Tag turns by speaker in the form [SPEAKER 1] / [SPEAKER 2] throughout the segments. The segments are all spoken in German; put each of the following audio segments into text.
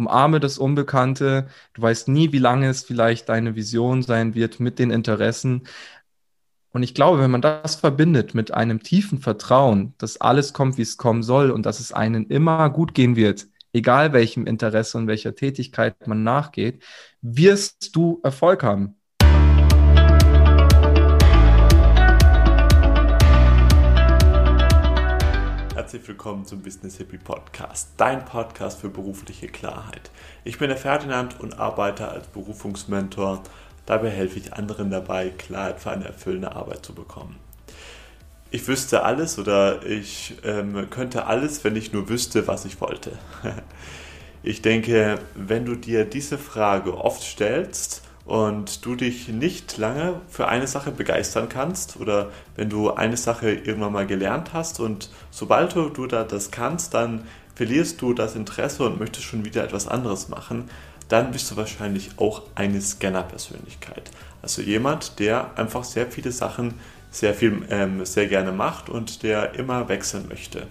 [SPEAKER 1] umarme das Unbekannte. Du weißt nie, wie lange es vielleicht deine Vision sein wird mit den Interessen. Und ich glaube, wenn man das verbindet mit einem tiefen Vertrauen, dass alles kommt, wie es kommen soll und dass es einen immer gut gehen wird, egal welchem Interesse und welcher Tätigkeit man nachgeht, wirst du Erfolg haben.
[SPEAKER 2] Herzlich willkommen zum Business Hippie Podcast, dein Podcast für berufliche Klarheit. Ich bin der Ferdinand und arbeite als Berufungsmentor. Dabei helfe ich anderen dabei, Klarheit für eine erfüllende Arbeit zu bekommen. Ich wüsste alles oder ich ähm, könnte alles, wenn ich nur wüsste, was ich wollte. ich denke, wenn du dir diese Frage oft stellst, und du dich nicht lange für eine Sache begeistern kannst oder wenn du eine Sache irgendwann mal gelernt hast und sobald du, da das kannst, dann verlierst du das Interesse und möchtest schon wieder etwas anderes machen, dann bist du wahrscheinlich auch eine Scanner-Persönlichkeit. Also jemand, der einfach sehr viele Sachen sehr viel, ähm, sehr gerne macht und der immer wechseln möchte.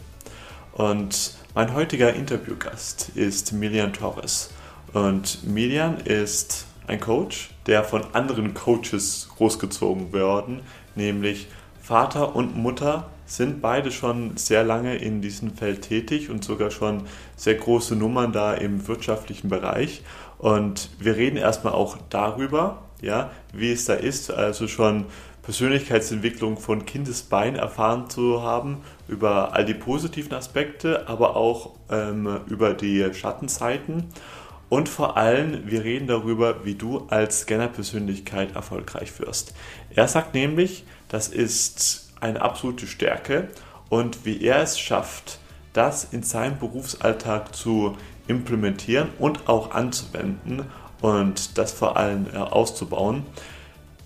[SPEAKER 2] Und mein heutiger Interviewgast ist Milian Torres. Und Milian ist ein Coach, der von anderen Coaches großgezogen worden, nämlich Vater und Mutter sind beide schon sehr lange in diesem Feld tätig und sogar schon sehr große Nummern da im wirtschaftlichen Bereich. Und wir reden erstmal auch darüber, ja, wie es da ist, also schon Persönlichkeitsentwicklung von Kindesbein erfahren zu haben, über all die positiven Aspekte, aber auch ähm, über die Schattenzeiten. Und vor allem, wir reden darüber, wie du als Scanner-Persönlichkeit erfolgreich wirst. Er sagt nämlich, das ist eine absolute Stärke und wie er es schafft, das in seinem Berufsalltag zu implementieren und auch anzuwenden und das vor allem äh, auszubauen.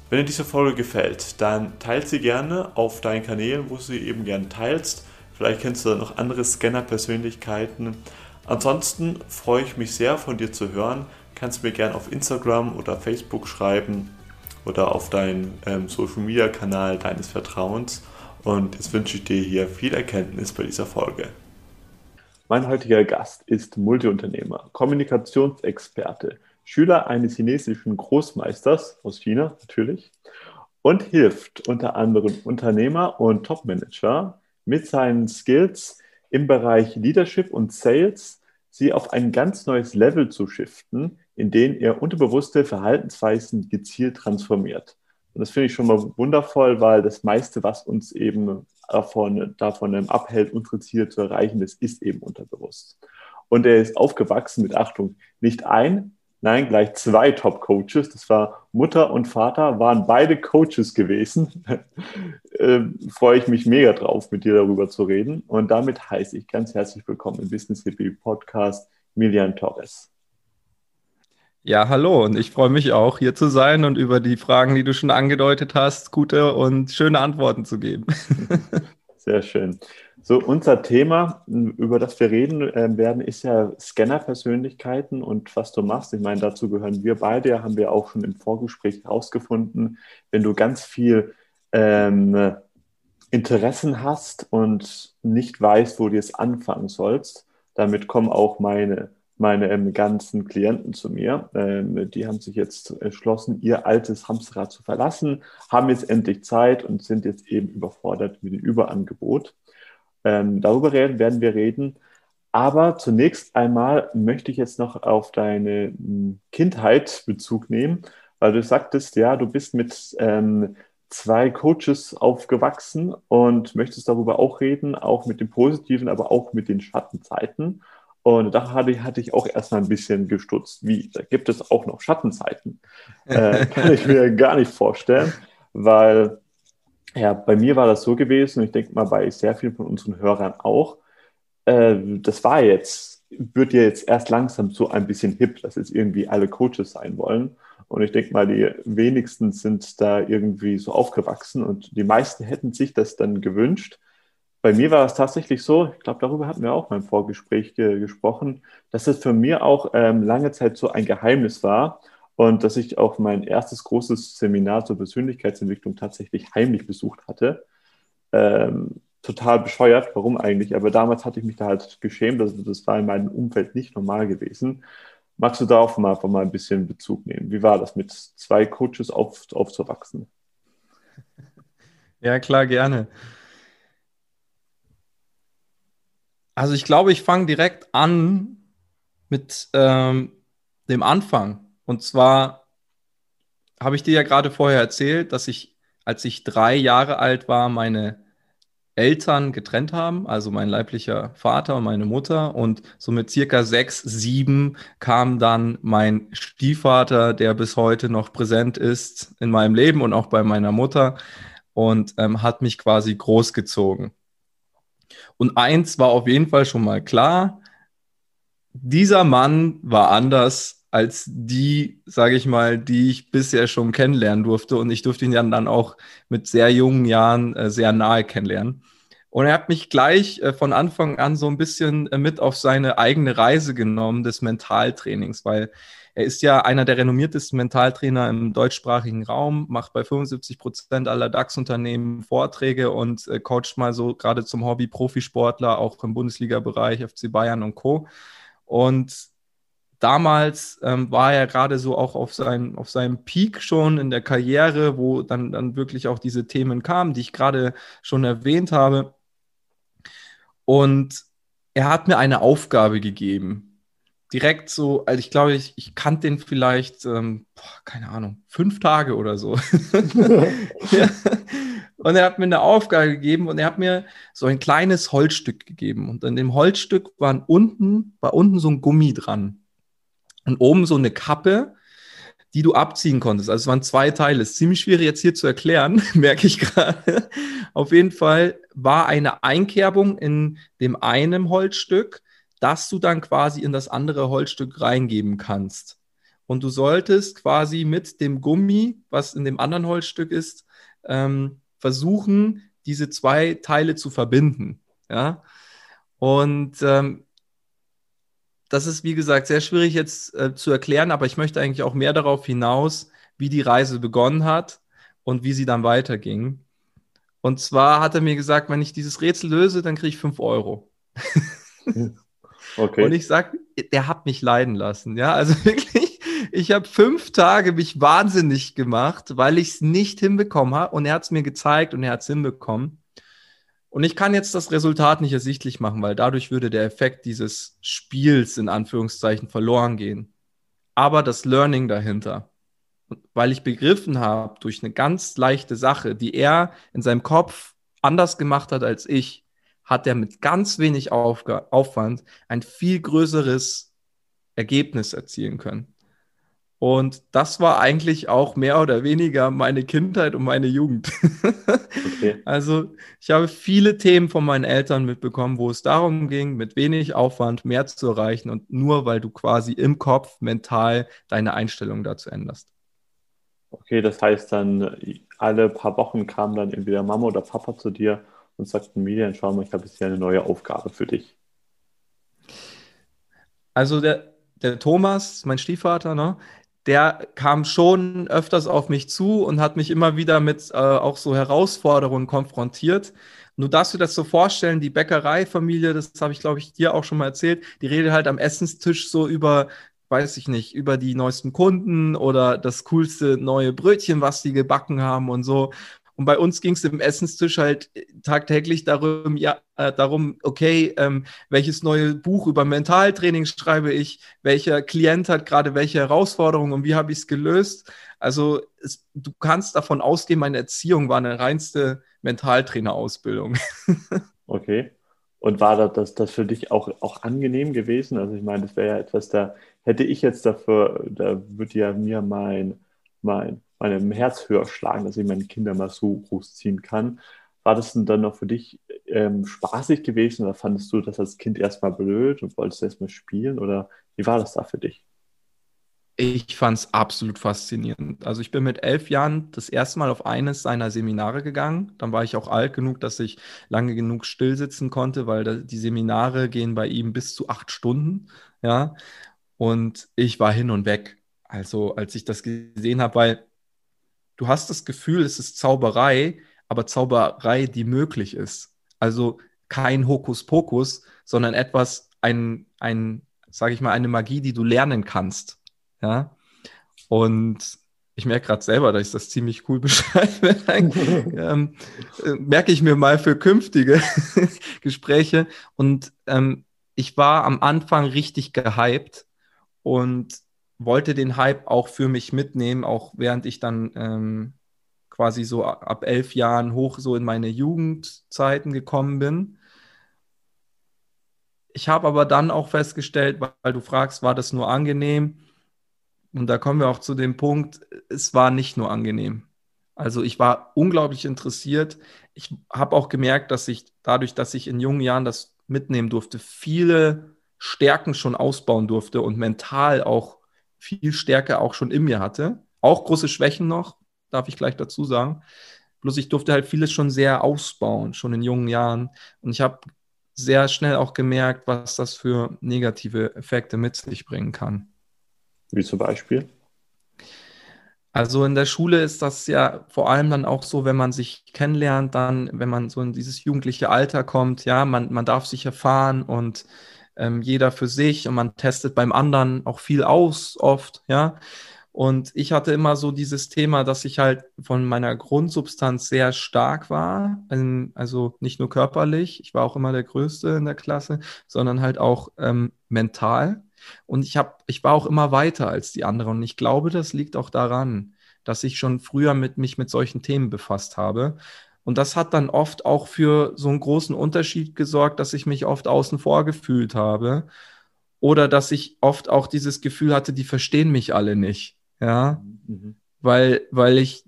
[SPEAKER 2] Wenn dir diese Folge gefällt, dann teilt sie gerne auf deinen Kanälen, wo du sie eben gerne teilst. Vielleicht kennst du da noch andere Scanner-Persönlichkeiten Ansonsten freue ich mich sehr von dir zu hören. Kannst mir gerne auf Instagram oder Facebook schreiben oder auf deinen ähm, Social Media Kanal deines Vertrauens. Und jetzt wünsche ich dir hier viel Erkenntnis bei dieser Folge. Mein heutiger Gast ist Multiunternehmer, Kommunikationsexperte, Schüler eines chinesischen Großmeisters aus China natürlich und hilft unter anderem Unternehmer und Topmanager mit seinen Skills im Bereich Leadership und Sales sie auf ein ganz neues Level zu shiften, in dem er unterbewusste Verhaltensweisen gezielt transformiert. Und das finde ich schon mal wundervoll, weil das meiste, was uns eben davon, davon abhält, unsere Ziele zu erreichen, das ist eben unterbewusst. Und er ist aufgewachsen mit Achtung, nicht ein, Nein, gleich zwei Top-Coaches. Das war Mutter und Vater, waren beide Coaches gewesen. äh, freue ich mich mega drauf, mit dir darüber zu reden. Und damit heiße ich ganz herzlich willkommen im Business Hippie Podcast Milian Torres.
[SPEAKER 1] Ja, hallo und ich freue mich auch, hier zu sein und über die Fragen, die du schon angedeutet hast, gute und schöne Antworten zu geben.
[SPEAKER 2] Sehr schön. So, unser Thema, über das wir reden äh, werden, ist ja Scanner-Persönlichkeiten und was du machst. Ich meine, dazu gehören wir beide, haben wir auch schon im Vorgespräch herausgefunden. Wenn du ganz viel ähm, Interessen hast und nicht weißt, wo du jetzt anfangen sollst, damit kommen auch meine, meine ähm, ganzen Klienten zu mir. Ähm, die haben sich jetzt entschlossen, ihr altes Hamsterrad zu verlassen, haben jetzt endlich Zeit und sind jetzt eben überfordert mit dem Überangebot. Ähm, darüber reden, werden wir reden. Aber zunächst einmal möchte ich jetzt noch auf deine hm, Kindheit Bezug nehmen, weil du sagtest, ja, du bist mit ähm, zwei Coaches aufgewachsen und möchtest darüber auch reden, auch mit den positiven, aber auch mit den Schattenzeiten. Und da hatte ich, hatte ich auch erstmal ein bisschen gestutzt. Wie, da gibt es auch noch Schattenzeiten. Äh, kann ich mir gar nicht vorstellen, weil ja, bei mir war das so gewesen, und ich denke mal bei sehr vielen von unseren Hörern auch. Äh, das war jetzt, wird ja jetzt erst langsam so ein bisschen hip, dass jetzt irgendwie alle Coaches sein wollen. Und ich denke mal, die wenigsten sind da irgendwie so aufgewachsen und die meisten hätten sich das dann gewünscht. Bei mir war es tatsächlich so, ich glaube, darüber hatten wir auch mal im Vorgespräch ge gesprochen, dass es für mich auch ähm, lange Zeit so ein Geheimnis war, und dass ich auch mein erstes großes Seminar zur Persönlichkeitsentwicklung tatsächlich heimlich besucht hatte. Ähm, total bescheuert, warum eigentlich? Aber damals hatte ich mich da halt geschämt, also das war in meinem Umfeld nicht normal gewesen. Magst du darauf mal, mal ein bisschen Bezug nehmen? Wie war das, mit zwei Coaches auf, aufzuwachsen?
[SPEAKER 1] Ja, klar, gerne. Also ich glaube, ich fange direkt an mit ähm, dem Anfang. Und zwar habe ich dir ja gerade vorher erzählt, dass ich, als ich drei Jahre alt war, meine Eltern getrennt haben, also mein leiblicher Vater und meine Mutter. Und so mit circa sechs, sieben kam dann mein Stiefvater, der bis heute noch präsent ist in meinem Leben und auch bei meiner Mutter und ähm, hat mich quasi großgezogen. Und eins war auf jeden Fall schon mal klar, dieser Mann war anders als die, sage ich mal, die ich bisher schon kennenlernen durfte. Und ich durfte ihn dann auch mit sehr jungen Jahren äh, sehr nahe kennenlernen. Und er hat mich gleich äh, von Anfang an so ein bisschen äh, mit auf seine eigene Reise genommen des Mentaltrainings, weil er ist ja einer der renommiertesten Mentaltrainer im deutschsprachigen Raum, macht bei 75 Prozent aller DAX-Unternehmen Vorträge und äh, coacht mal so gerade zum Hobby Profisportler, auch im Bundesliga-Bereich, FC Bayern und Co. Und damals ähm, war er gerade so auch auf, sein, auf seinem Peak schon in der Karriere, wo dann, dann wirklich auch diese Themen kamen, die ich gerade schon erwähnt habe. Und er hat mir eine Aufgabe gegeben direkt so, also ich glaube, ich, ich kannte den vielleicht, ähm, boah, keine Ahnung, fünf Tage oder so. ja. Und er hat mir eine Aufgabe gegeben und er hat mir so ein kleines Holzstück gegeben. Und an dem Holzstück waren unten, war unten so ein Gummi dran. Und oben so eine Kappe, die du abziehen konntest. Also es waren zwei Teile. Ist ziemlich schwierig jetzt hier zu erklären, merke ich gerade. Auf jeden Fall war eine Einkerbung in dem einen Holzstück das du dann quasi in das andere Holzstück reingeben kannst. Und du solltest quasi mit dem Gummi, was in dem anderen Holzstück ist, ähm, versuchen, diese zwei Teile zu verbinden. Ja? Und ähm, das ist, wie gesagt, sehr schwierig jetzt äh, zu erklären, aber ich möchte eigentlich auch mehr darauf hinaus, wie die Reise begonnen hat und wie sie dann weiterging. Und zwar hat er mir gesagt, wenn ich dieses Rätsel löse, dann kriege ich 5 Euro. Okay. Und ich sage, der hat mich leiden lassen. Ja, also wirklich, ich habe fünf Tage mich wahnsinnig gemacht, weil ich es nicht hinbekommen habe. Und er hat es mir gezeigt und er hat es hinbekommen. Und ich kann jetzt das Resultat nicht ersichtlich machen, weil dadurch würde der Effekt dieses Spiels in Anführungszeichen verloren gehen. Aber das Learning dahinter, weil ich begriffen habe durch eine ganz leichte Sache, die er in seinem Kopf anders gemacht hat als ich, hat er mit ganz wenig Aufwand ein viel größeres Ergebnis erzielen können. Und das war eigentlich auch mehr oder weniger meine Kindheit und meine Jugend. Okay. Also ich habe viele Themen von meinen Eltern mitbekommen, wo es darum ging, mit wenig Aufwand mehr zu erreichen und nur weil du quasi im Kopf mental deine Einstellung dazu änderst.
[SPEAKER 2] Okay, das heißt dann, alle paar Wochen kam dann entweder Mama oder Papa zu dir und sagten, Median, schau mal, ich habe jetzt hier eine neue Aufgabe für dich?
[SPEAKER 1] Also der, der Thomas, mein Stiefvater, ne, der kam schon öfters auf mich zu und hat mich immer wieder mit äh, auch so Herausforderungen konfrontiert. Nur darfst du das so vorstellen, die Bäckereifamilie, das habe ich, glaube ich, dir auch schon mal erzählt, die redet halt am Essenstisch so über, weiß ich nicht, über die neuesten Kunden oder das coolste neue Brötchen, was die gebacken haben und so. Und bei uns ging es im Essenstisch halt tagtäglich darum, ja, äh, darum, okay, ähm, welches neue Buch über Mentaltraining schreibe ich, welcher Klient hat gerade welche Herausforderungen und wie habe ich es gelöst. Also es, du kannst davon ausgehen, meine Erziehung war eine reinste Mentaltrainerausbildung.
[SPEAKER 2] okay. Und war das, das für dich auch, auch angenehm gewesen? Also ich meine, das wäre ja etwas, da hätte ich jetzt dafür, da würde ja mir mein, mein meinem Herz höher schlagen, dass ich meine Kinder mal so großziehen kann. War das denn dann noch für dich ähm, spaßig gewesen oder fandest du das als Kind erstmal blöd und wolltest erstmal spielen oder wie war das da für dich?
[SPEAKER 1] Ich fand es absolut faszinierend. Also ich bin mit elf Jahren das erste Mal auf eines seiner Seminare gegangen. Dann war ich auch alt genug, dass ich lange genug still sitzen konnte, weil die Seminare gehen bei ihm bis zu acht Stunden. Ja, und ich war hin und weg. Also als ich das gesehen habe, weil du hast das Gefühl, es ist Zauberei, aber Zauberei, die möglich ist. Also kein Hokuspokus, sondern etwas, ein, ein, sage ich mal, eine Magie, die du lernen kannst. Ja. Und ich merke gerade selber, dass ich das ziemlich cool beschreibe. ähm, äh, merke ich mir mal für künftige Gespräche. Und ähm, ich war am Anfang richtig gehypt und wollte den Hype auch für mich mitnehmen, auch während ich dann ähm, quasi so ab elf Jahren hoch so in meine Jugendzeiten gekommen bin. Ich habe aber dann auch festgestellt, weil du fragst, war das nur angenehm? Und da kommen wir auch zu dem Punkt, es war nicht nur angenehm. Also ich war unglaublich interessiert. Ich habe auch gemerkt, dass ich dadurch, dass ich in jungen Jahren das mitnehmen durfte, viele Stärken schon ausbauen durfte und mental auch viel Stärke auch schon in mir hatte. Auch große Schwächen noch, darf ich gleich dazu sagen. Bloß ich durfte halt vieles schon sehr ausbauen, schon in jungen Jahren. Und ich habe sehr schnell auch gemerkt, was das für negative Effekte mit sich bringen kann.
[SPEAKER 2] Wie zum Beispiel?
[SPEAKER 1] Also in der Schule ist das ja vor allem dann auch so, wenn man sich kennenlernt, dann, wenn man so in dieses jugendliche Alter kommt, ja, man, man darf sich erfahren und ähm, jeder für sich und man testet beim anderen auch viel aus, oft, ja. Und ich hatte immer so dieses Thema, dass ich halt von meiner Grundsubstanz sehr stark war. Also nicht nur körperlich, ich war auch immer der Größte in der Klasse, sondern halt auch ähm, mental. Und ich habe, ich war auch immer weiter als die anderen. Und ich glaube, das liegt auch daran, dass ich schon früher mit mich mit solchen Themen befasst habe. Und das hat dann oft auch für so einen großen Unterschied gesorgt, dass ich mich oft außen vor gefühlt habe. Oder dass ich oft auch dieses Gefühl hatte, die verstehen mich alle nicht. Ja. Mhm. Weil, weil ich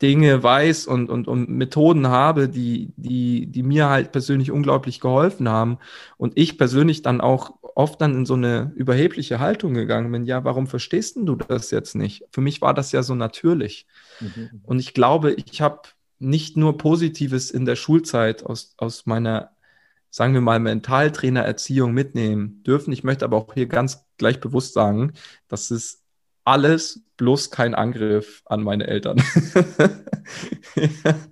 [SPEAKER 1] Dinge weiß und, und, und Methoden habe, die, die, die mir halt persönlich unglaublich geholfen haben. Und ich persönlich dann auch oft dann in so eine überhebliche Haltung gegangen bin, ja, warum verstehst du das jetzt nicht? Für mich war das ja so natürlich. Mhm. Und ich glaube, ich habe nicht nur Positives in der Schulzeit aus, aus meiner, sagen wir mal, Mentaltrainererziehung mitnehmen dürfen. Ich möchte aber auch hier ganz gleich bewusst sagen, dass es alles bloß kein Angriff an meine Eltern.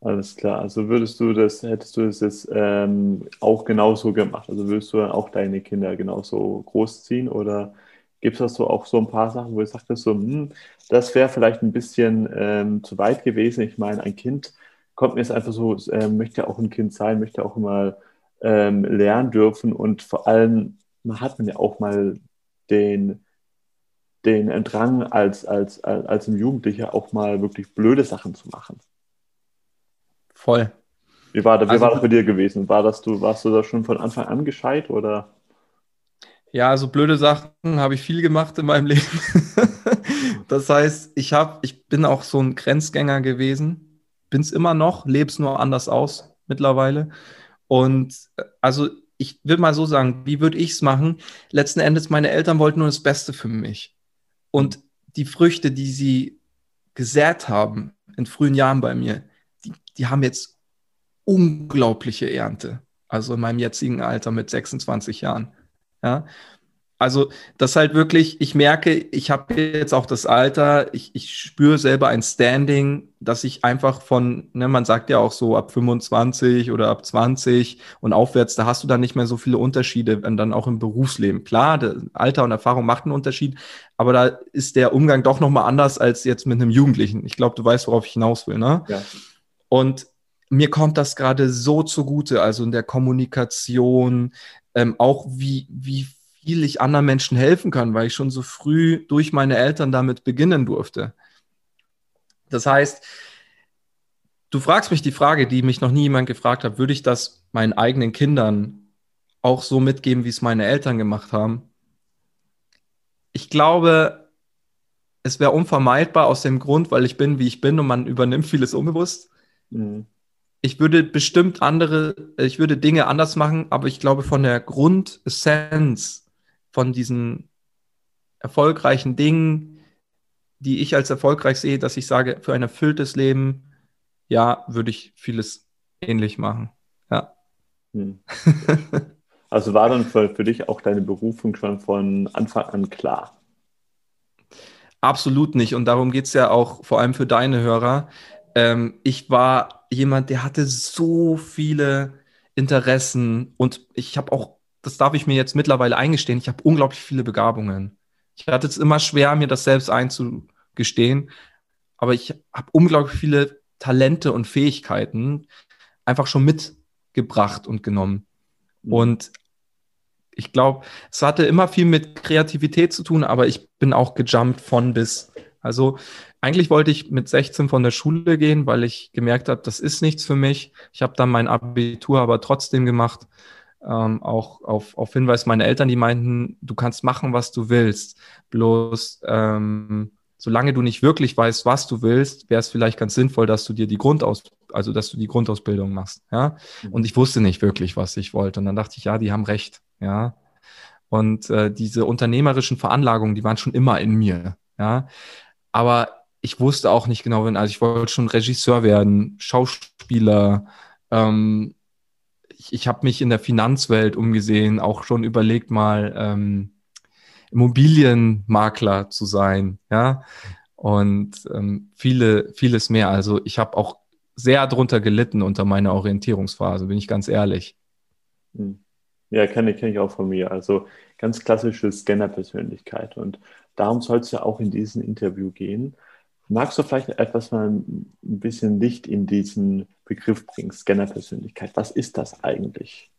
[SPEAKER 2] Alles klar. Also würdest du das, hättest du das jetzt ähm, auch genauso gemacht? Also würdest du auch deine Kinder genauso großziehen oder gibt es das so auch so ein paar Sachen, wo du sagtest, so, hm, das wäre vielleicht ein bisschen ähm, zu weit gewesen. Ich meine, ein Kind kommt mir jetzt einfach so, äh, möchte auch ein Kind sein, möchte auch mal ähm, lernen dürfen und vor allem man hat man ja auch mal den, den Drang als, als, als, als ein Jugendlicher auch mal wirklich blöde Sachen zu machen.
[SPEAKER 1] Voll.
[SPEAKER 2] Wie war, wie also, war das bei dir gewesen? War das, du, warst du da schon von Anfang an gescheit oder?
[SPEAKER 1] Ja, also blöde Sachen habe ich viel gemacht in meinem Leben. das heißt, ich habe, ich bin auch so ein Grenzgänger gewesen, bin es immer noch, lebe es nur anders aus mittlerweile. Und äh, also ich will mal so sagen, wie würde ich es machen? Letzten Endes, meine Eltern wollten nur das Beste für mich. Und die Früchte, die sie gesät haben in frühen Jahren bei mir, die, die haben jetzt unglaubliche Ernte. Also in meinem jetzigen Alter mit 26 Jahren. Ja. Also das halt wirklich, ich merke, ich habe jetzt auch das Alter, ich, ich spüre selber ein Standing, dass ich einfach von, ne, man sagt ja auch so ab 25 oder ab 20 und aufwärts, da hast du dann nicht mehr so viele Unterschiede, dann auch im Berufsleben. Klar, Alter und Erfahrung macht einen Unterschied, aber da ist der Umgang doch nochmal anders als jetzt mit einem Jugendlichen. Ich glaube, du weißt, worauf ich hinaus will, ne? Ja. Und mir kommt das gerade so zugute, also in der Kommunikation, ähm, auch wie, wie viel ich anderen Menschen helfen kann, weil ich schon so früh durch meine Eltern damit beginnen durfte. Das heißt, du fragst mich die Frage, die mich noch nie jemand gefragt hat, würde ich das meinen eigenen Kindern auch so mitgeben, wie es meine Eltern gemacht haben? Ich glaube, es wäre unvermeidbar aus dem Grund, weil ich bin, wie ich bin und man übernimmt vieles unbewusst. Mhm. Ich würde bestimmt andere, ich würde Dinge anders machen, aber ich glaube, von der Grundessenz von diesen erfolgreichen Dingen, die ich als erfolgreich sehe, dass ich sage, für ein erfülltes Leben, ja, würde ich vieles ähnlich machen. Ja. Hm.
[SPEAKER 2] Also war dann für, für dich auch deine Berufung schon von Anfang an klar?
[SPEAKER 1] Absolut nicht. Und darum geht es ja auch vor allem für deine Hörer. Ähm, ich war jemand, der hatte so viele Interessen und ich habe auch das darf ich mir jetzt mittlerweile eingestehen, ich habe unglaublich viele Begabungen. Ich hatte es immer schwer, mir das selbst einzugestehen, aber ich habe unglaublich viele Talente und Fähigkeiten einfach schon mitgebracht und genommen. Mhm. Und ich glaube, es hatte immer viel mit Kreativität zu tun, aber ich bin auch gejumpt von bis. Also eigentlich wollte ich mit 16 von der Schule gehen, weil ich gemerkt habe, das ist nichts für mich. Ich habe dann mein Abitur aber trotzdem gemacht, ähm, auch auf, auf Hinweis meiner Eltern, die meinten, du kannst machen, was du willst. Bloß ähm, solange du nicht wirklich weißt, was du willst, wäre es vielleicht ganz sinnvoll, dass du dir die Grundaus also dass du die Grundausbildung machst. Ja. Mhm. Und ich wusste nicht wirklich, was ich wollte. Und dann dachte ich, ja, die haben recht. Ja. Und äh, diese unternehmerischen Veranlagungen, die waren schon immer in mir. Ja. Aber ich wusste auch nicht genau, wenn, also ich wollte schon Regisseur werden, Schauspieler, ähm, ich, ich habe mich in der Finanzwelt umgesehen, auch schon überlegt mal ähm, Immobilienmakler zu sein, ja, und ähm, viele, vieles mehr. Also ich habe auch sehr drunter gelitten unter meiner Orientierungsphase, bin ich ganz ehrlich.
[SPEAKER 2] Hm. Ja, kenne kenn ich auch von mir. Also ganz klassische Scanner-Persönlichkeit. Und darum soll es ja auch in diesem Interview gehen. Magst du vielleicht etwas mal ein bisschen Licht in diesen Begriff bringen, Scanner-Persönlichkeit? Was ist das eigentlich?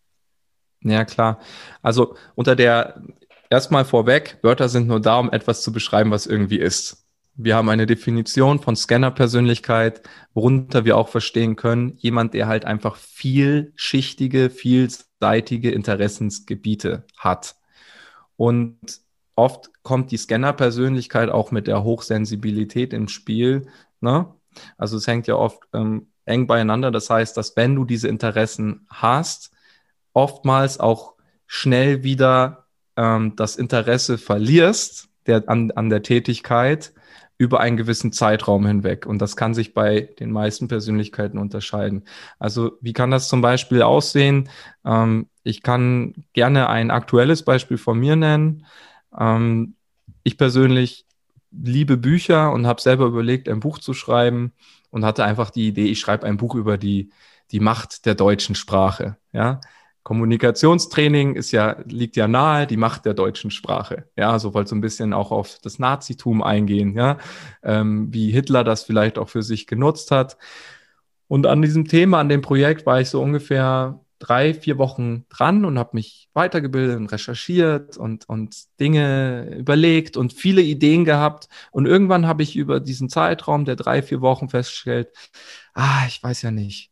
[SPEAKER 1] Ja, klar. Also unter der, erstmal vorweg, Wörter sind nur da, um etwas zu beschreiben, was irgendwie ist. Wir haben eine Definition von Scanner-Persönlichkeit, worunter wir auch verstehen können, jemand, der halt einfach vielschichtige, vielseitige Interessensgebiete hat. Und oft kommt die Scanner-Persönlichkeit auch mit der Hochsensibilität ins Spiel. Ne? Also es hängt ja oft ähm, eng beieinander. Das heißt, dass wenn du diese Interessen hast, oftmals auch schnell wieder ähm, das Interesse verlierst der, an, an der Tätigkeit über einen gewissen Zeitraum hinweg. Und das kann sich bei den meisten Persönlichkeiten unterscheiden. Also wie kann das zum Beispiel aussehen? Ähm, ich kann gerne ein aktuelles Beispiel von mir nennen. Ähm, ich persönlich liebe Bücher und habe selber überlegt, ein Buch zu schreiben und hatte einfach die Idee, ich schreibe ein Buch über die, die Macht der deutschen Sprache. Ja, Kommunikationstraining ist ja, liegt ja nahe, die Macht der deutschen Sprache. Ja, so wollte so ein bisschen auch auf das Nazitum eingehen, ja, ähm, wie Hitler das vielleicht auch für sich genutzt hat. Und an diesem Thema, an dem Projekt war ich so ungefähr drei, vier Wochen dran und habe mich weitergebildet und recherchiert und, und Dinge überlegt und viele Ideen gehabt. Und irgendwann habe ich über diesen Zeitraum der drei, vier Wochen festgestellt, ah, ich weiß ja nicht.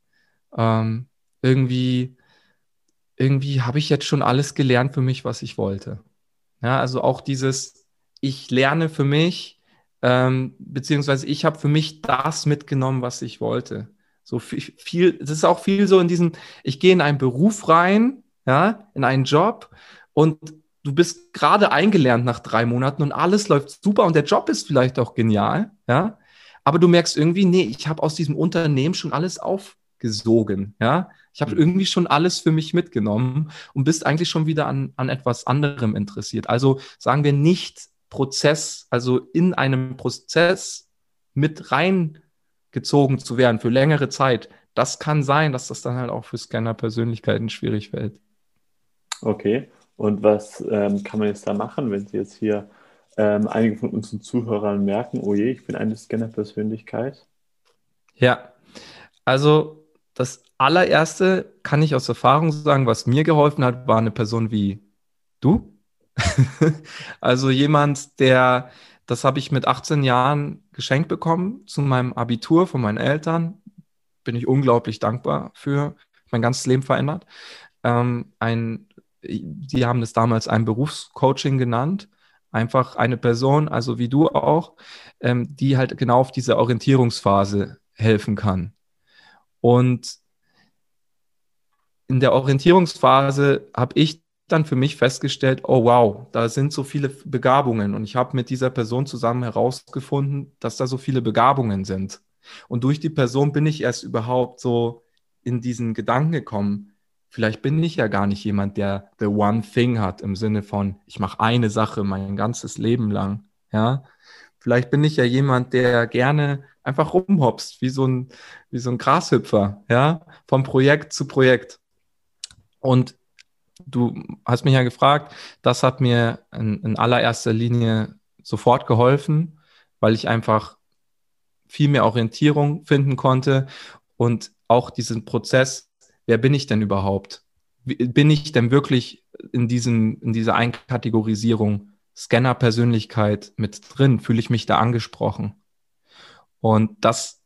[SPEAKER 1] Ähm, irgendwie irgendwie habe ich jetzt schon alles gelernt für mich, was ich wollte. Ja, also auch dieses, ich lerne für mich, ähm, beziehungsweise ich habe für mich das mitgenommen, was ich wollte. So viel, viel, das ist auch viel so in diesem, ich gehe in einen Beruf rein, ja, in einen Job und du bist gerade eingelernt nach drei Monaten und alles läuft super und der Job ist vielleicht auch genial, ja, aber du merkst irgendwie, nee, ich habe aus diesem Unternehmen schon alles aufgesogen, ja. Ich habe mhm. irgendwie schon alles für mich mitgenommen und bist eigentlich schon wieder an, an etwas anderem interessiert. Also sagen wir nicht Prozess, also in einem Prozess mit reingezogen zu werden für längere Zeit. Das kann sein, dass das dann halt auch für Scanner-Persönlichkeiten schwierig fällt.
[SPEAKER 2] Okay. Und was ähm, kann man jetzt da machen, wenn Sie jetzt hier ähm, einige von unseren Zuhörern merken, oh je, ich bin eine Scanner-Persönlichkeit?
[SPEAKER 1] Ja, also das allererste kann ich aus Erfahrung sagen, was mir geholfen hat, war eine Person wie du. also jemand, der, das habe ich mit 18 Jahren geschenkt bekommen zu meinem Abitur von meinen Eltern. Bin ich unglaublich dankbar für. Mein ganzes Leben verändert. Ähm, ein, die haben es damals ein Berufscoaching genannt. Einfach eine Person, also wie du auch, ähm, die halt genau auf diese Orientierungsphase helfen kann. Und in der Orientierungsphase habe ich dann für mich festgestellt, oh wow, da sind so viele Begabungen. Und ich habe mit dieser Person zusammen herausgefunden, dass da so viele Begabungen sind. Und durch die Person bin ich erst überhaupt so in diesen Gedanken gekommen, vielleicht bin ich ja gar nicht jemand, der the one thing hat im Sinne von, ich mache eine Sache mein ganzes Leben lang. Ja, vielleicht bin ich ja jemand, der gerne einfach rumhopst, wie so ein, wie so ein Grashüpfer, ja, vom Projekt zu Projekt. Und du hast mich ja gefragt, das hat mir in, in allererster Linie sofort geholfen, weil ich einfach viel mehr Orientierung finden konnte und auch diesen Prozess, wer bin ich denn überhaupt? Bin ich denn wirklich in, diesem, in dieser Einkategorisierung Scanner-Persönlichkeit mit drin? Fühle ich mich da angesprochen? Und das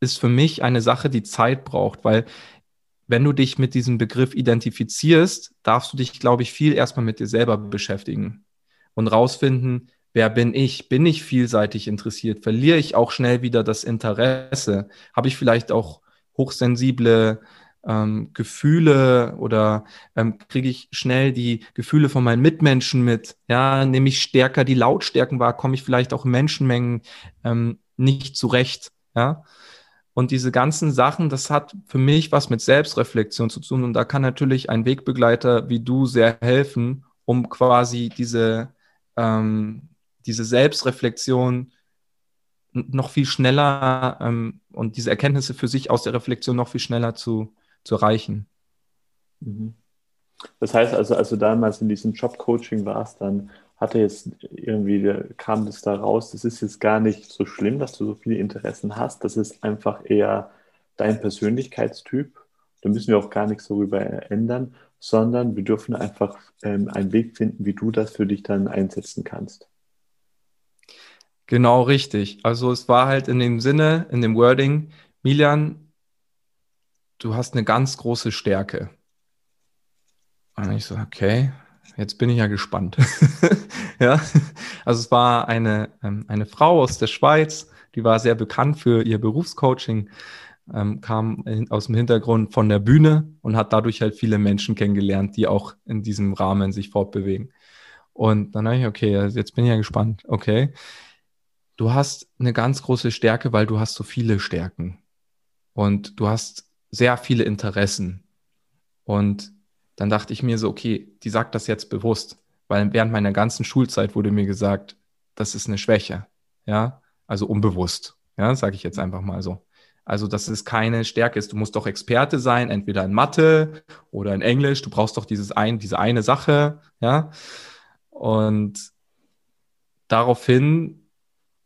[SPEAKER 1] ist für mich eine Sache, die Zeit braucht, weil wenn du dich mit diesem Begriff identifizierst, darfst du dich, glaube ich, viel erstmal mit dir selber beschäftigen und rausfinden, wer bin ich? Bin ich vielseitig interessiert? Verliere ich auch schnell wieder das Interesse? Habe ich vielleicht auch hochsensible ähm, Gefühle oder ähm, kriege ich schnell die Gefühle von meinen Mitmenschen mit? Ja, nehme ich stärker die Lautstärken wahr? Komme ich vielleicht auch in Menschenmengen ähm, nicht zurecht? Ja. Und diese ganzen Sachen, das hat für mich was mit Selbstreflexion zu tun. Und da kann natürlich ein Wegbegleiter wie du sehr helfen, um quasi diese, ähm, diese Selbstreflexion noch viel schneller ähm, und diese Erkenntnisse für sich aus der Reflexion noch viel schneller zu, zu erreichen.
[SPEAKER 2] Mhm. Das heißt also, als du damals in diesem Jobcoaching warst, dann hatte jetzt irgendwie, kam das da raus, das ist jetzt gar nicht so schlimm, dass du so viele Interessen hast. Das ist einfach eher dein Persönlichkeitstyp. Da müssen wir auch gar nichts darüber ändern, sondern wir dürfen einfach ähm, einen Weg finden, wie du das für dich dann einsetzen kannst.
[SPEAKER 1] Genau richtig. Also es war halt in dem Sinne, in dem Wording, Milian, du hast eine ganz große Stärke. Und ich so, okay, jetzt bin ich ja gespannt. ja, also es war eine, ähm, eine Frau aus der Schweiz, die war sehr bekannt für ihr Berufscoaching, ähm, kam aus dem Hintergrund von der Bühne und hat dadurch halt viele Menschen kennengelernt, die auch in diesem Rahmen sich fortbewegen. Und dann habe ich, okay, jetzt bin ich ja gespannt. Okay, du hast eine ganz große Stärke, weil du hast so viele Stärken und du hast sehr viele Interessen. Und dann dachte ich mir so, okay, die sagt das jetzt bewusst, weil während meiner ganzen Schulzeit wurde mir gesagt, das ist eine Schwäche, ja, also unbewusst, ja, sage ich jetzt einfach mal so. Also, dass es keine Stärke ist. Du musst doch Experte sein, entweder in Mathe oder in Englisch. Du brauchst doch dieses ein, diese eine Sache, ja. Und daraufhin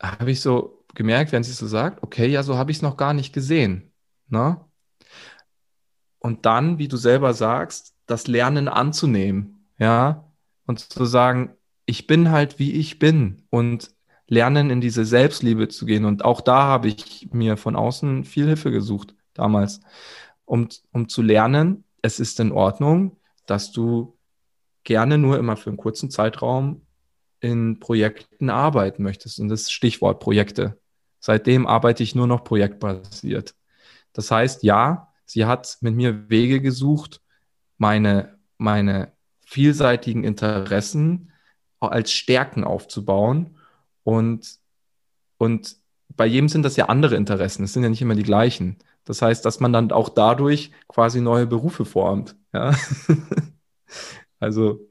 [SPEAKER 1] habe ich so gemerkt, wenn sie so sagt, okay, ja, so habe ich es noch gar nicht gesehen. Ne? Und dann, wie du selber sagst, das Lernen anzunehmen, ja, und zu sagen, ich bin halt wie ich bin und lernen in diese Selbstliebe zu gehen. Und auch da habe ich mir von außen viel Hilfe gesucht damals, um, um zu lernen, es ist in Ordnung, dass du gerne nur immer für einen kurzen Zeitraum in Projekten arbeiten möchtest. Und das Stichwort Projekte. Seitdem arbeite ich nur noch projektbasiert. Das heißt, ja, sie hat mit mir Wege gesucht, meine, meine vielseitigen Interessen als Stärken aufzubauen. Und, und bei jedem sind das ja andere Interessen. Es sind ja nicht immer die gleichen. Das heißt, dass man dann auch dadurch quasi neue Berufe formt. Ja? also,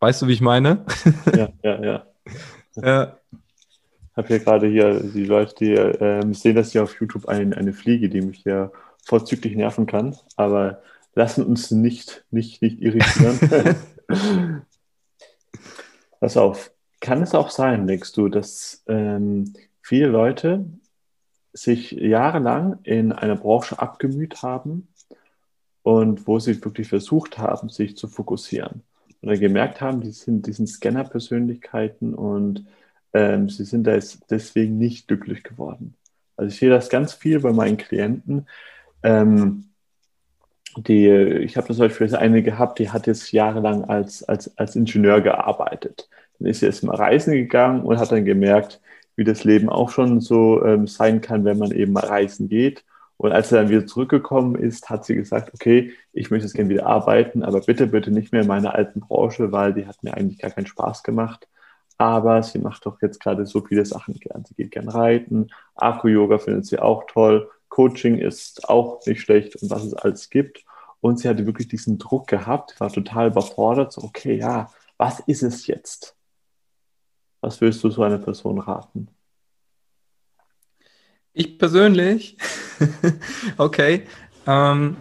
[SPEAKER 1] weißt du, wie ich meine?
[SPEAKER 2] ja, ja, ja. ja. Ich habe hier gerade hier die Leute, die äh, sehen das hier auf YouTube ein, eine Fliege, die mich hier vorzüglich nerven kann. Aber lassen uns nicht, nicht, nicht irritieren. Pass auf, kann es auch sein, denkst du, dass ähm, viele Leute sich jahrelang in einer Branche abgemüht haben und wo sie wirklich versucht haben, sich zu fokussieren oder gemerkt haben, die sind, die sind Scanner-Persönlichkeiten und ähm, sie sind da deswegen nicht glücklich geworden. Also ich sehe das ganz viel bei meinen Klienten. Ähm, die, ich habe zum Beispiel eine gehabt, die hat jetzt jahrelang als, als, als Ingenieur gearbeitet. Dann ist sie erst mal reisen gegangen und hat dann gemerkt, wie das Leben auch schon so ähm, sein kann, wenn man eben mal reisen geht. Und als er dann wieder zurückgekommen ist, hat sie gesagt, okay, ich möchte jetzt gerne wieder arbeiten, aber bitte, bitte nicht mehr in meiner alten Branche, weil die hat mir eigentlich gar keinen Spaß gemacht. Aber sie macht doch jetzt gerade so viele Sachen gern. Sie geht gern reiten, Akku-Yoga findet sie auch toll, Coaching ist auch nicht schlecht und was es alles gibt. Und sie hatte wirklich diesen Druck gehabt, war total überfordert, so, okay, ja, was ist es jetzt? Was würdest du so einer Person raten?
[SPEAKER 1] Ich persönlich, okay, ähm,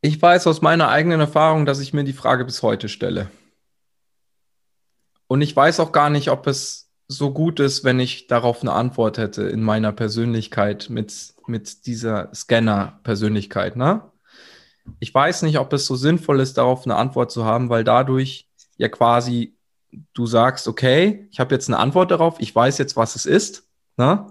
[SPEAKER 1] Ich weiß aus meiner eigenen Erfahrung, dass ich mir die Frage bis heute stelle. Und ich weiß auch gar nicht, ob es so gut ist, wenn ich darauf eine Antwort hätte in meiner Persönlichkeit mit, mit dieser Scanner-Persönlichkeit. Ne? Ich weiß nicht, ob es so sinnvoll ist, darauf eine Antwort zu haben, weil dadurch ja quasi du sagst, okay, ich habe jetzt eine Antwort darauf, ich weiß jetzt, was es ist. Ne?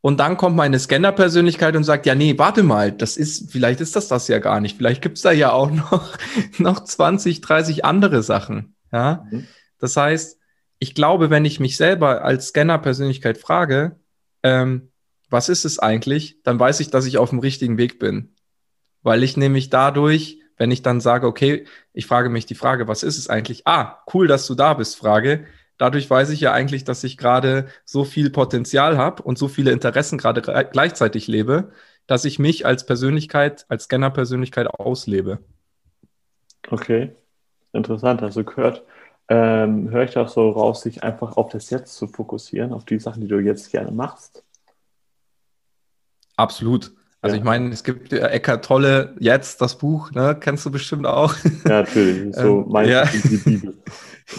[SPEAKER 1] Und dann kommt meine Scanner-Persönlichkeit und sagt, ja, nee, warte mal, das ist, vielleicht ist das das ja gar nicht. Vielleicht gibt es da ja auch noch, noch 20, 30 andere Sachen. Ja. Mhm. Das heißt, ich glaube, wenn ich mich selber als Scanner-Persönlichkeit frage, ähm, was ist es eigentlich, dann weiß ich, dass ich auf dem richtigen Weg bin. Weil ich nämlich dadurch, wenn ich dann sage, okay, ich frage mich die Frage, was ist es eigentlich? Ah, cool, dass du da bist, Frage dadurch weiß ich ja eigentlich, dass ich gerade so viel Potenzial habe und so viele Interessen gerade gleichzeitig lebe, dass ich mich als Persönlichkeit, als Scanner-Persönlichkeit auslebe.
[SPEAKER 2] Okay, interessant, hast du gehört. Ähm, höre ich auch so raus, sich einfach auf das Jetzt zu fokussieren, auf die Sachen, die du jetzt gerne machst?
[SPEAKER 1] Absolut. Also ja. ich meine, es gibt ja Eckart Tolle, jetzt das Buch, ne? kennst du bestimmt auch.
[SPEAKER 2] Ja, natürlich, so mein ja. die Bibel.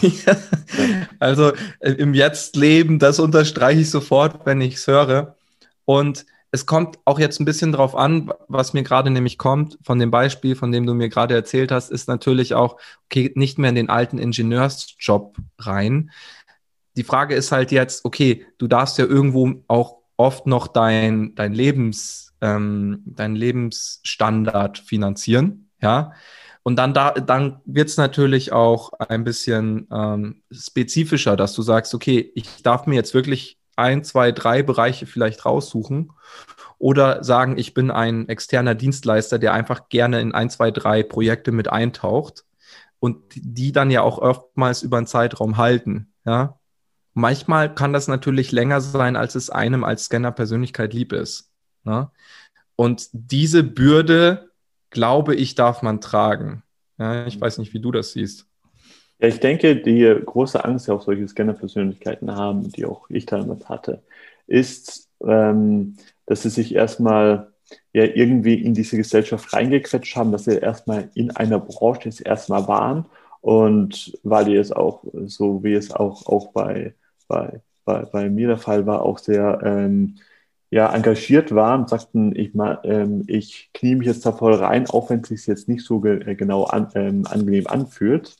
[SPEAKER 1] ja. Also äh, im Jetzt-Leben, das unterstreiche ich sofort, wenn ich es höre. Und es kommt auch jetzt ein bisschen drauf an, was mir gerade nämlich kommt, von dem Beispiel, von dem du mir gerade erzählt hast, ist natürlich auch, okay, nicht mehr in den alten Ingenieursjob rein. Die Frage ist halt jetzt, okay, du darfst ja irgendwo auch oft noch dein, dein Lebens, ähm, dein Lebensstandard finanzieren, ja. Und dann, da, dann wird es natürlich auch ein bisschen ähm, spezifischer, dass du sagst, okay, ich darf mir jetzt wirklich ein, zwei, drei Bereiche vielleicht raussuchen oder sagen, ich bin ein externer Dienstleister, der einfach gerne in ein, zwei, drei Projekte mit eintaucht und die dann ja auch oftmals über einen Zeitraum halten. Ja, manchmal kann das natürlich länger sein, als es einem als Scanner-Persönlichkeit lieb ist. Ne? Und diese Bürde glaube ich, darf man tragen. Ja, ich weiß nicht, wie du das siehst.
[SPEAKER 2] Ja, ich denke, die große Angst, die auch solche Scanner-Persönlichkeiten haben, die auch ich damals hatte, ist, ähm, dass sie sich erstmal ja irgendwie in diese Gesellschaft reingequetscht haben, dass sie erstmal in einer Branche jetzt erstmal waren und weil die es auch, so wie es auch, auch bei, bei, bei, bei mir der Fall war, auch sehr ähm, ja, engagiert waren sagten, ich, ähm, ich knie mich jetzt da voll rein, auch wenn es sich jetzt nicht so ge äh, genau an, ähm, angenehm anfühlt,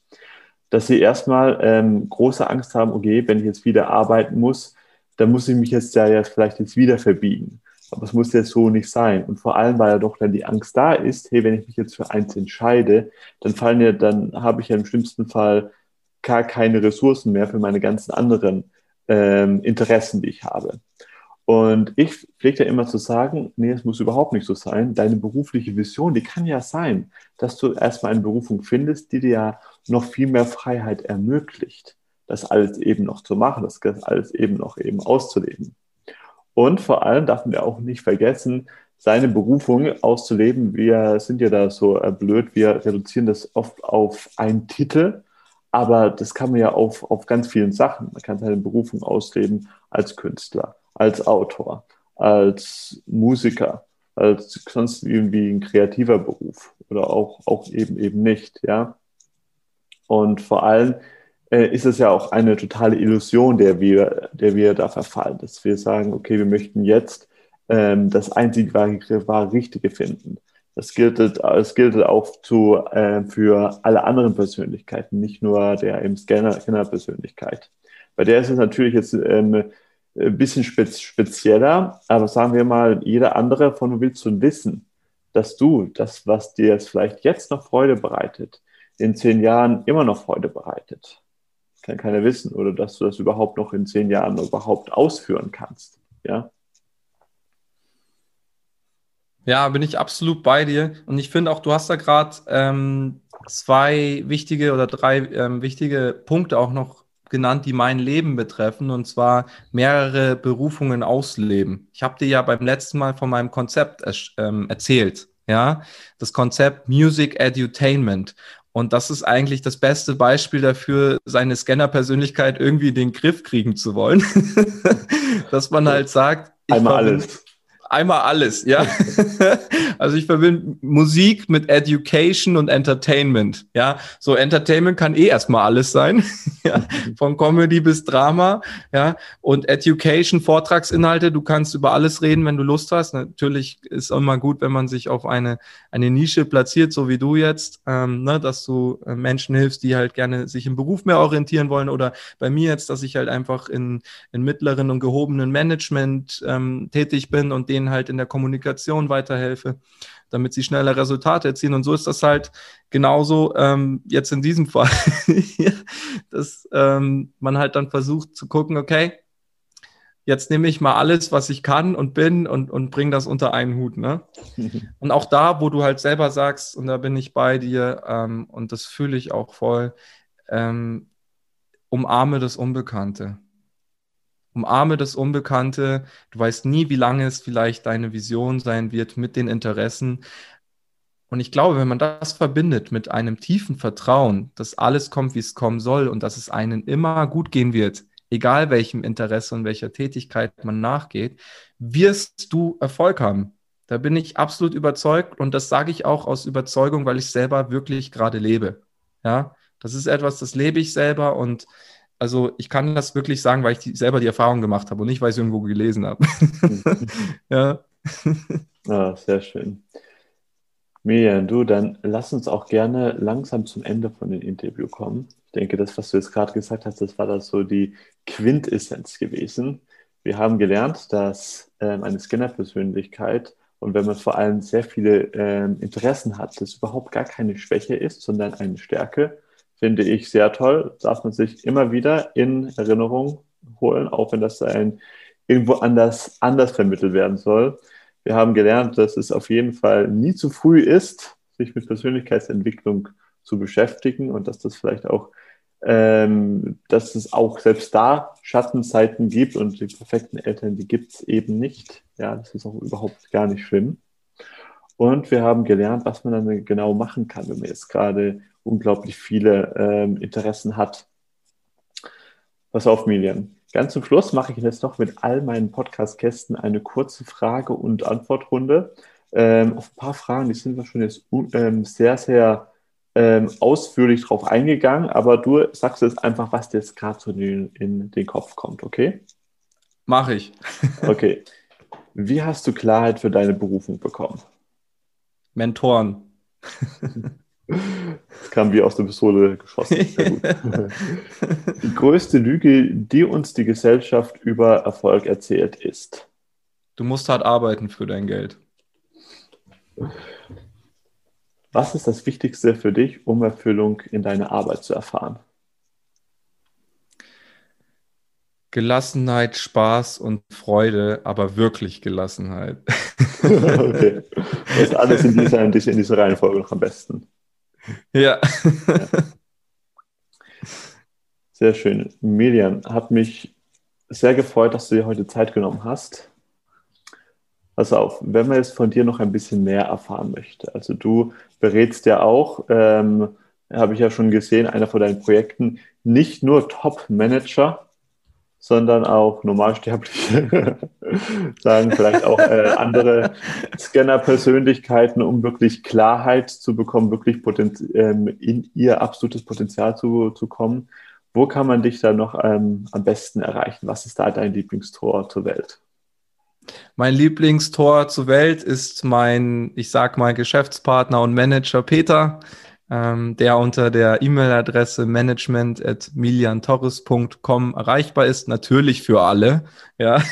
[SPEAKER 2] dass sie erstmal ähm, große Angst haben, okay, wenn ich jetzt wieder arbeiten muss, dann muss ich mich jetzt ja, ja vielleicht jetzt wieder verbiegen. Aber es muss jetzt so nicht sein. Und vor allem, weil ja doch dann die Angst da ist, hey, wenn ich mich jetzt für eins entscheide, dann fallen ja, dann habe ich ja im schlimmsten Fall gar keine Ressourcen mehr für meine ganzen anderen ähm, Interessen, die ich habe. Und ich pflege ja immer zu sagen, nee, es muss überhaupt nicht so sein. Deine berufliche Vision, die kann ja sein, dass du erstmal eine Berufung findest, die dir ja noch viel mehr Freiheit ermöglicht, das alles eben noch zu machen, das alles eben noch eben auszuleben. Und vor allem darf man ja auch nicht vergessen, seine Berufung auszuleben. Wir sind ja da so äh, blöd, wir reduzieren das oft auf einen Titel, aber das kann man ja auf, auf ganz vielen Sachen. Man kann seine Berufung ausleben als Künstler, als Autor, als Musiker, als sonst irgendwie ein kreativer Beruf oder auch, auch eben eben nicht, ja. Und vor allem äh, ist es ja auch eine totale Illusion, der wir, der wir da verfallen, dass wir sagen, okay, wir möchten jetzt ähm, das einzig wahre, wahre Richtige finden. Das gilt, das gilt auch zu, äh, für alle anderen Persönlichkeiten, nicht nur der im Scanner-Persönlichkeit. Bei der ist es natürlich jetzt ähm, ein bisschen spezieller, aber sagen wir mal, jeder andere von willst du wissen, dass du das, was dir jetzt vielleicht jetzt noch Freude bereitet, in zehn Jahren immer noch Freude bereitet. Kann keiner wissen. Oder dass du das überhaupt noch in zehn Jahren überhaupt ausführen kannst. Ja.
[SPEAKER 1] Ja, bin ich absolut bei dir. Und ich finde auch, du hast da gerade ähm, zwei wichtige oder drei ähm, wichtige Punkte auch noch genannt, die mein Leben betreffen, und zwar mehrere Berufungen ausleben. Ich habe dir ja beim letzten Mal von meinem Konzept ähm, erzählt, ja, das Konzept Music Edutainment. Und das ist eigentlich das beste Beispiel dafür, seine Scanner-Persönlichkeit irgendwie in den Griff kriegen zu wollen. Dass man halt sagt,
[SPEAKER 2] einmal alles.
[SPEAKER 1] Einmal alles, ja. also ich verbinde Musik mit Education und Entertainment, ja. So Entertainment kann eh erstmal alles sein, ja. Von Comedy bis Drama, ja. Und Education, Vortragsinhalte, du kannst über alles reden, wenn du Lust hast. Natürlich ist immer gut, wenn man sich auf eine, eine Nische platziert, so wie du jetzt, ähm, ne, dass du äh, Menschen hilfst, die halt gerne sich im Beruf mehr orientieren wollen oder bei mir jetzt, dass ich halt einfach in, in mittleren und gehobenen Management ähm, tätig bin und denen halt in der Kommunikation weiterhelfe, damit sie schneller Resultate erzielen. Und so ist das halt genauso ähm, jetzt in diesem Fall, dass ähm, man halt dann versucht zu gucken, okay, jetzt nehme ich mal alles, was ich kann und bin und, und bringe das unter einen Hut. Ne? und auch da, wo du halt selber sagst, und da bin ich bei dir, ähm, und das fühle ich auch voll, ähm, umarme das Unbekannte. Umarme das Unbekannte. Du weißt nie, wie lange es vielleicht deine Vision sein wird mit den Interessen. Und ich glaube, wenn man das verbindet mit einem tiefen Vertrauen, dass alles kommt, wie es kommen soll und dass es einen immer gut gehen wird, egal welchem Interesse und welcher Tätigkeit man nachgeht, wirst du Erfolg haben. Da bin ich absolut überzeugt und das sage ich auch aus Überzeugung, weil ich selber wirklich gerade lebe. Ja, das ist etwas, das lebe ich selber und also ich kann das wirklich sagen, weil ich die, selber die Erfahrung gemacht habe und nicht, weil ich es irgendwo gelesen habe.
[SPEAKER 2] ja. Ah, sehr schön. Miriam, du, dann lass uns auch gerne langsam zum Ende von dem Interview kommen. Ich denke, das, was du jetzt gerade gesagt hast, das war das so die Quintessenz gewesen. Wir haben gelernt, dass ähm, eine Scanner-Persönlichkeit und wenn man vor allem sehr viele ähm, Interessen hat, das überhaupt gar keine Schwäche ist, sondern eine Stärke finde ich sehr toll. Darf man sich immer wieder in Erinnerung holen, auch wenn das ein irgendwo anders, anders vermittelt werden soll. Wir haben gelernt, dass es auf jeden Fall nie zu früh ist, sich mit Persönlichkeitsentwicklung zu beschäftigen und dass das vielleicht auch, ähm, dass es auch selbst da Schattenzeiten gibt und die perfekten Eltern, die gibt es eben nicht. Ja, das ist auch überhaupt gar nicht schlimm. Und wir haben gelernt, was man dann genau machen kann, wenn man jetzt gerade unglaublich viele ähm, Interessen hat. Pass auf, Milian. Ganz zum Schluss mache ich jetzt noch mit all meinen Podcast-Gästen eine kurze Frage- und Antwortrunde. Ähm, auf ein paar Fragen, die sind wir schon jetzt ähm, sehr, sehr ähm, ausführlich drauf eingegangen, aber du sagst jetzt einfach, was dir jetzt gerade so in, in den Kopf kommt, okay?
[SPEAKER 1] Mache ich.
[SPEAKER 2] okay. Wie hast du Klarheit für deine Berufung bekommen?
[SPEAKER 1] Mentoren.
[SPEAKER 2] Das kam wie aus der Pistole geschossen. die größte Lüge, die uns die Gesellschaft über Erfolg erzählt, ist.
[SPEAKER 1] Du musst hart arbeiten für dein Geld.
[SPEAKER 2] Was ist das Wichtigste für dich, um Erfüllung in deiner Arbeit zu erfahren?
[SPEAKER 1] Gelassenheit, Spaß und Freude, aber wirklich Gelassenheit.
[SPEAKER 2] okay. Das ist alles in dieser, in dieser Reihenfolge noch am besten.
[SPEAKER 1] Ja.
[SPEAKER 2] Sehr schön. Median, hat mich sehr gefreut, dass du dir heute Zeit genommen hast. Pass auf, wenn man jetzt von dir noch ein bisschen mehr erfahren möchte, also du berätst ja auch, ähm, habe ich ja schon gesehen, einer von deinen Projekten, nicht nur Top-Manager, sondern auch Normalsterbliche, sagen vielleicht auch äh, andere Scanner-Persönlichkeiten, um wirklich Klarheit zu bekommen, wirklich ähm, in ihr absolutes Potenzial zu, zu kommen. Wo kann man dich da noch ähm, am besten erreichen? Was ist da dein Lieblingstor zur Welt?
[SPEAKER 1] Mein Lieblingstor zur Welt ist mein, ich sag mal, Geschäftspartner und Manager Peter ähm, der unter der E-Mail-Adresse management.miliantorres.com erreichbar ist. Natürlich für alle. Ja,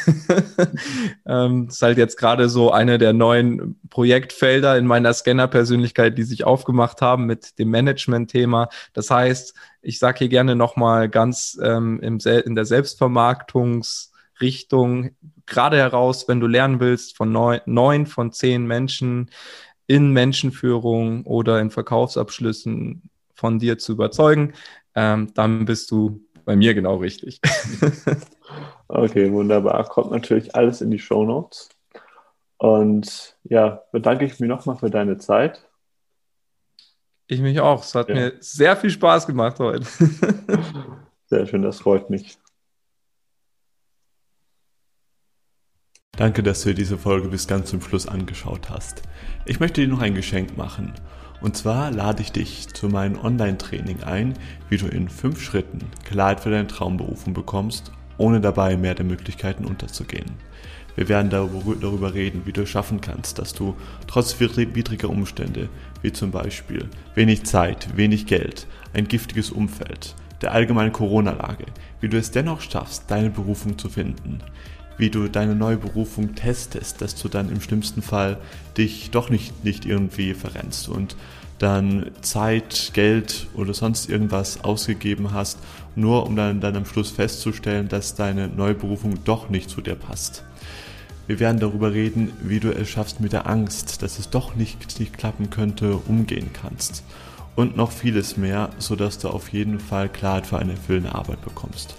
[SPEAKER 1] ähm, ist halt jetzt gerade so eine der neuen Projektfelder in meiner Scanner-Persönlichkeit, die sich aufgemacht haben mit dem Management-Thema. Das heißt, ich sage hier gerne nochmal ganz ähm, im, in der Selbstvermarktungsrichtung gerade heraus, wenn du lernen willst von neun, neun von zehn Menschen, in Menschenführung oder in Verkaufsabschlüssen von dir zu überzeugen, ähm, dann bist du bei mir genau richtig.
[SPEAKER 2] okay, wunderbar. Kommt natürlich alles in die Show Notes. Und ja, bedanke ich mich nochmal für deine Zeit.
[SPEAKER 1] Ich mich auch. Es hat ja. mir sehr viel Spaß gemacht heute.
[SPEAKER 2] sehr schön, das freut mich.
[SPEAKER 3] Danke, dass du dir diese Folge bis ganz zum Schluss angeschaut hast. Ich möchte dir noch ein Geschenk machen. Und zwar lade ich dich zu meinem Online-Training ein, wie du in fünf Schritten Klarheit für deine Traumberufung bekommst, ohne dabei mehr der Möglichkeiten unterzugehen. Wir werden darüber reden, wie du es schaffen kannst, dass du trotz widriger Umstände, wie zum Beispiel wenig Zeit, wenig Geld, ein giftiges Umfeld, der allgemeinen Corona-Lage, wie du es dennoch schaffst, deine Berufung zu finden, wie du deine neue Berufung testest, dass du dann im schlimmsten Fall dich doch nicht, nicht irgendwie verrennst und dann Zeit, Geld oder sonst irgendwas ausgegeben hast, nur um dann, dann am Schluss festzustellen, dass deine neue Berufung doch nicht zu dir passt. Wir werden darüber reden, wie du es schaffst mit der Angst, dass es doch nicht, nicht klappen könnte, umgehen kannst. Und noch vieles mehr, sodass du auf jeden Fall Klarheit für eine erfüllende Arbeit bekommst.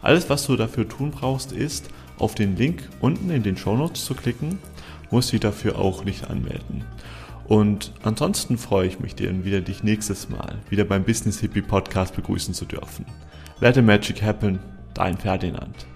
[SPEAKER 3] Alles, was du dafür tun brauchst, ist, auf den Link unten in den Show Notes zu klicken, musst dich dafür auch nicht anmelden. Und ansonsten freue ich mich, dir wieder dich nächstes Mal wieder beim Business Hippie Podcast begrüßen zu dürfen. Let the Magic Happen, dein Ferdinand.